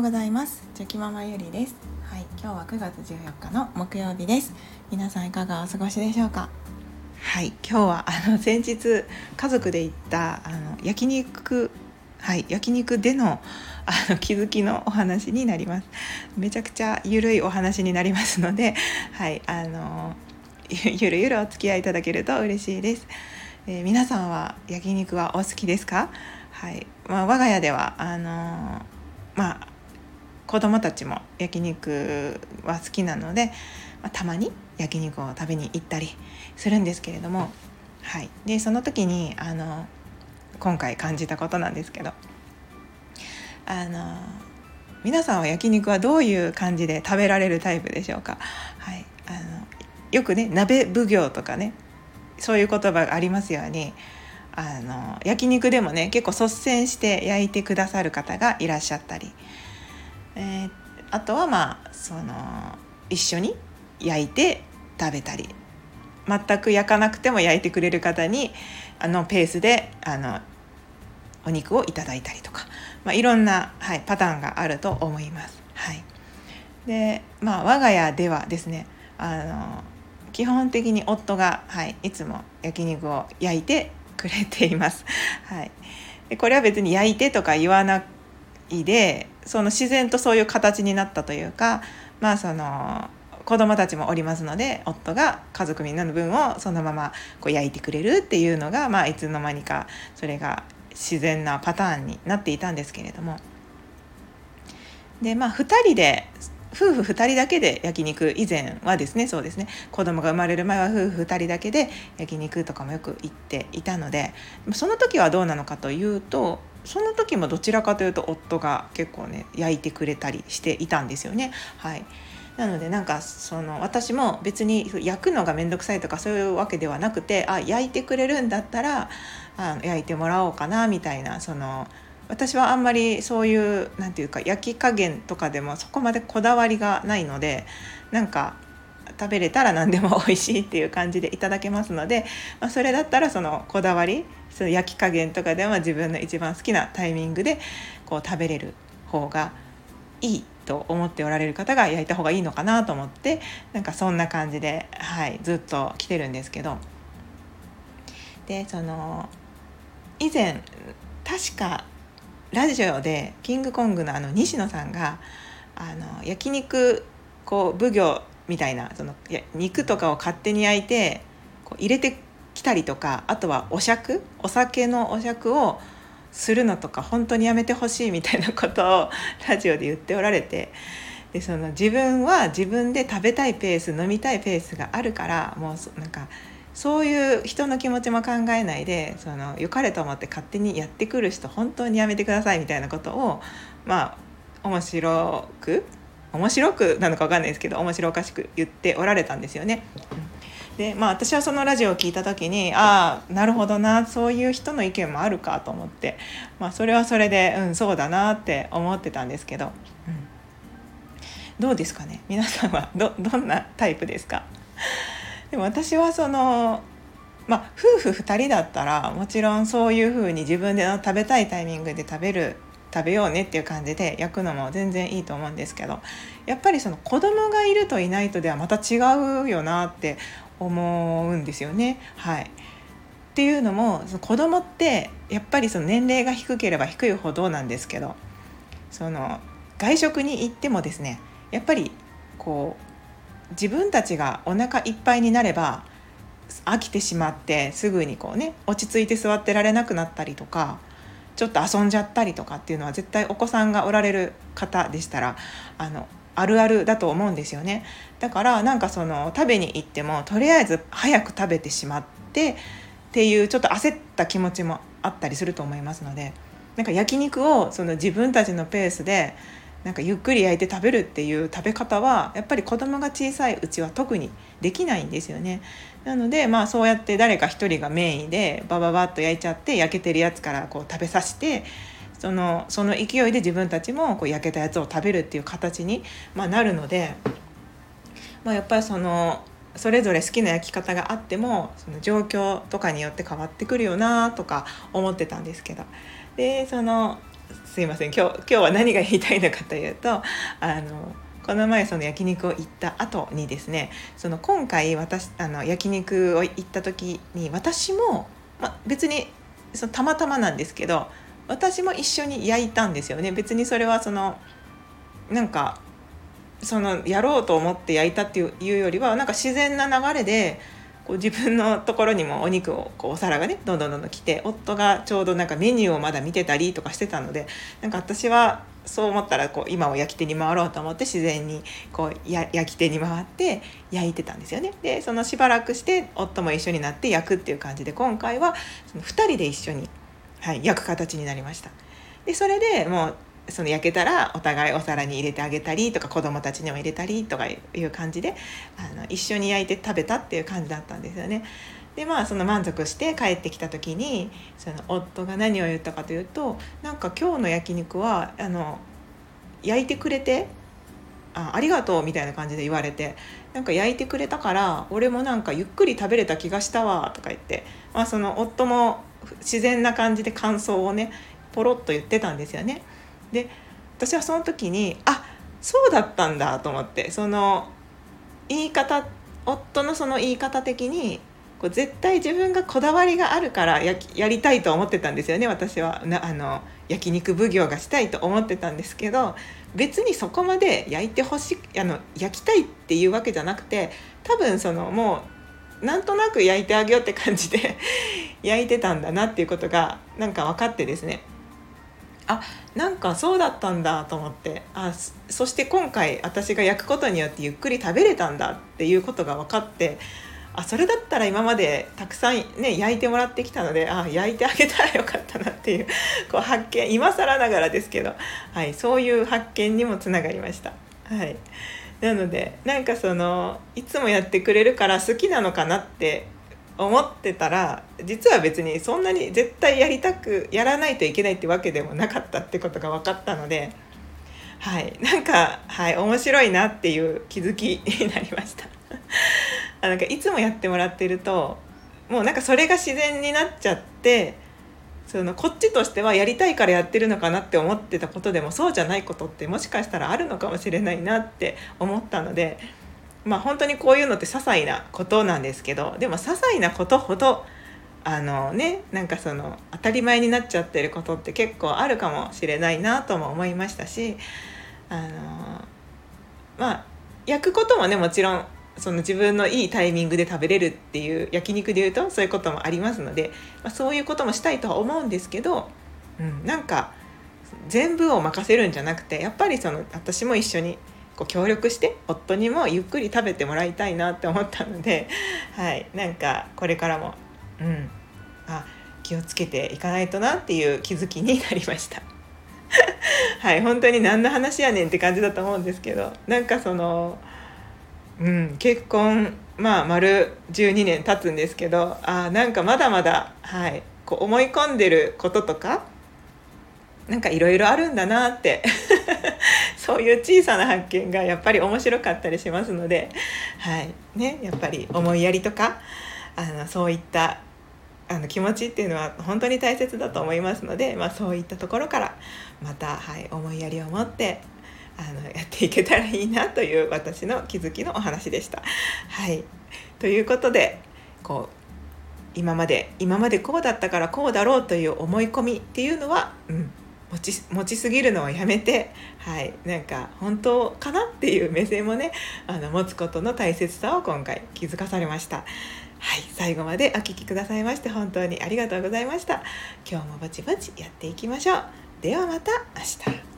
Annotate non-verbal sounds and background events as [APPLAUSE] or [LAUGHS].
うございます。チョキママゆりです。はい今日は9月14日の木曜日です。皆さんいかがお過ごしでしょうか？はい今日は [LAUGHS] あの先日家族で行ったあの焼肉はい焼肉でのあの気づきのお話になります。めちゃくちゃゆるいお話になりますのではいあのゆるゆるお付き合いいただけると嬉しいです、えー、皆さんは焼肉はお好きですか？はいまあ、我が家ではあの子供たちも焼肉は好きなので、まあ、たまに焼肉を食べに行ったりするんですけれども、はい、でその時にあの今回感じたことなんですけどあの皆さんは焼肉はどういう感じで食べられるタイプでしょうか、はい、あのよくね鍋奉行とかねそういう言葉がありますようにあの焼肉でもね結構率先して焼いてくださる方がいらっしゃったり、えー、あとはまあその一緒に焼いて食べたり全く焼かなくても焼いてくれる方にあのペースであのお肉をいただいたりとか、まあ、いろんな、はい、パターンがあると思います。はい、でまあ我が家ではですねあの基本的に夫が、はい、いつも焼肉を焼いてくれています。はい、でこれは別に焼いてとか言わないでその自然とそういう形になったというかまあその子供たちもおりますので夫が家族みんなの分をそのままこう焼いてくれるっていうのが、まあ、いつの間にかそれが自然なパターンになっていたんですけれども。でまあ2人で夫婦2人だけで焼肉以前はですねそうですね子供が生まれる前は夫婦2人だけで焼肉とかもよく行っていたのでその時はどうなのかというとその時もどちらかというと夫が結構ね焼いてくれたりしていたんですよね。はいなのでなんかその私も別に焼くのが面倒くさいとかそういうわけではなくてあ焼いてくれるんだったらあ焼いてもらおうかなみたいなその私はあんまりそういう何て言うか焼き加減とかでもそこまでこだわりがないのでなんか食べれたら何でも美味しいっていう感じでいただけますので、まあ、それだったらそのこだわりその焼き加減とかでは自分の一番好きなタイミングでこう食べれる方がいいと思っておられる方が焼いた方がいいのかなと思ってなんかそんな感じで、はい、ずっと来てるんですけど。でその以前確かラジオでキングコングのあの西野さんがあの焼肉こう奉行みたいなそのいや肉とかを勝手に焼いてこう入れてきたりとかあとはお酌お酒のお酌をするのとか本当にやめてほしいみたいなことを [LAUGHS] ラジオで言っておられてでその自分は自分で食べたいペース飲みたいペースがあるからもうなんかそういう人の気持ちも考えないでその良かれと思って勝手にやってくる人本当にやめてくださいみたいなことをまあ面白く面白くなのか分かんないですけど面白おかしく言っておられたんですよね。でまあ私はそのラジオを聞いた時にああなるほどなそういう人の意見もあるかと思って、まあ、それはそれでうんそうだなって思ってたんですけど、うん、どうですかね？皆さんはどどんなタイプですか？でも私はそのまあ夫婦2人だったらもちろんそういうふうに自分で食べたいタイミングで食べる食べようねっていう感じで焼くのも全然いいと思うんですけどやっぱりその子供がいるといないとではまた違うよなって思うんですよね。はい、っていうのもその子供ってやっぱりその年齢が低ければ低いほどなんですけどその外食に行ってもですねやっぱりこう自分たちがお腹いっぱいになれば飽きてしまってすぐにこうね落ち着いて座ってられなくなったりとかちょっと遊んじゃったりとかっていうのは絶対お子さんがおられる方でしたらあのあるあるだと思うんですよね。だからなんかその食べに行ってもとりあえず早く食べてしまってっていうちょっと焦った気持ちもあったりすると思いますのでなんか焼肉をその自分たちのペースでなんかゆっくり焼いて食べるっていう食べ方はやっぱり子供が小さいうちは特にできないんですよね。なのでまあそうやって誰か一人がメインでバババッと焼いちゃって焼けてるやつからこう食べさせてそのその勢いで自分たちもこう焼けたやつを食べるっていう形に、まあ、なるので、まあ、やっぱりそのそれぞれ好きな焼き方があってもその状況とかによって変わってくるよなとか思ってたんですけどでそのすいません。今日今日は何が言いたいのかというとあのこの前その焼肉を行った後にですねその今回私あの焼肉を行った時に私も、ま、別にそのたまたまなんですけど私も一緒に焼いたんですよね。別にそれはそのなんかそのやろうと思って焼いたっていうよりはなんか自然な流れでこう自分のところにもお肉をこうお皿がねどんどんどんどん来て夫がちょうどなんかメニューをまだ見てたりとかしてたのでなんか私はそう思ったらこう今を焼き手に回ろうと思って自然にこうや焼き手に回って焼いてたんですよね。でそのしばらくして夫も一緒になって焼くっていう感じで今回はその2人で一緒に、はい、焼く形になりました。でそれでもうその焼けたらお互いお皿に入れてあげたりとか子供たちにも入れたりとかいう感じであの一緒に焼いて食べたっていう感じだったんですよね。でまあその満足して帰ってきた時にその夫が何を言ったかというとなんか今日の焼肉はあの焼いてくれてあありがとうみたいな感じで言われてなんか焼いてくれたから俺もなんかゆっくり食べれた気がしたわとか言って、まあ、その夫も自然な感じで感想をねポロッと言ってたんですよね。で私はその時にあそうだったんだと思ってその言い方夫のその言い方的にこう絶対自分がこだわりがあるからややりたいと思ってたんですよね私は。なあの焼肉奉行がしたいと思ってたんですけど別にそこまで焼いてほしいあの焼きたいっていうわけじゃなくて多分そのもうなんとなく焼いてあげようって感じで [LAUGHS] 焼いてたんだなっていうことがなんか分かってですね。あなんかそうだったんだと思ってあそして今回私が焼くことによってゆっくり食べれたんだっていうことが分かってあそれだったら今までたくさんね焼いてもらってきたのであ焼いてあげたらよかったなっていうこう発見今更ながらですけど、はい、そういう発見にもつながりました。はい、なのでなんかそのいつもやってくれるから好きなのかなって思ってたら実は別にそんなに絶対やりたくやらないといけないってわけでもなかったってことが分かったのではい。なんか、はい、面白いなっていう気づき [LAUGHS] になりました。あなんかいつもやってもらってるともうなんかそれが自然になっちゃってそのこっちとしてはやりたいからやってるのかなって思ってたことでもそうじゃないことってもしかしたらあるのかもしれないなって思ったのでまあ本当にこういうのって些細なことなんですけどでも些細なことほどあのねなんかその当たり前になっちゃってることって結構あるかもしれないなとも思いましたしあのまあ焼くこともねもちろんその自分のいいタイミングで食べれるっていう焼肉でいうとそういうこともありますので、まあ、そういうこともしたいとは思うんですけど、うん、なんか全部を任せるんじゃなくてやっぱりその私も一緒にこう協力して夫にもゆっくり食べてもらいたいなって思ったので、[LAUGHS] はい、なんかこれからも、うん、あ気をつけていかないとなっていう気づきになりました。[LAUGHS] はい本当に何の話やねんって感じだと思うんですけどなんかその、うん、結婚まあ丸12年経つんですけどあなんかまだまだ、はい、こう思い込んでることとかなんかいろいろあるんだなってそういう小さな発見がやっぱり面白かったりしますので、はい。ね、やっぱり思いやりとかあのそういったあの気持ちっていうのは本当に大切だと思いますので、まあ、そういったところからまた、はい、思いやりを持ってあのやっていけたらいいなという私の気づきのお話でした。はい、ということでこう今まで今までこうだったからこうだろうという思い込みっていうのは、うん、持ち持ちすぎるのはやめて、はい、なんか本当かなっていう目線もねあの持つことの大切さを今回気づかされました。はい、最後までお聴きくださいまして本当にありがとうございました。今日もぼちぼちやっていきましょう。ではまた明日。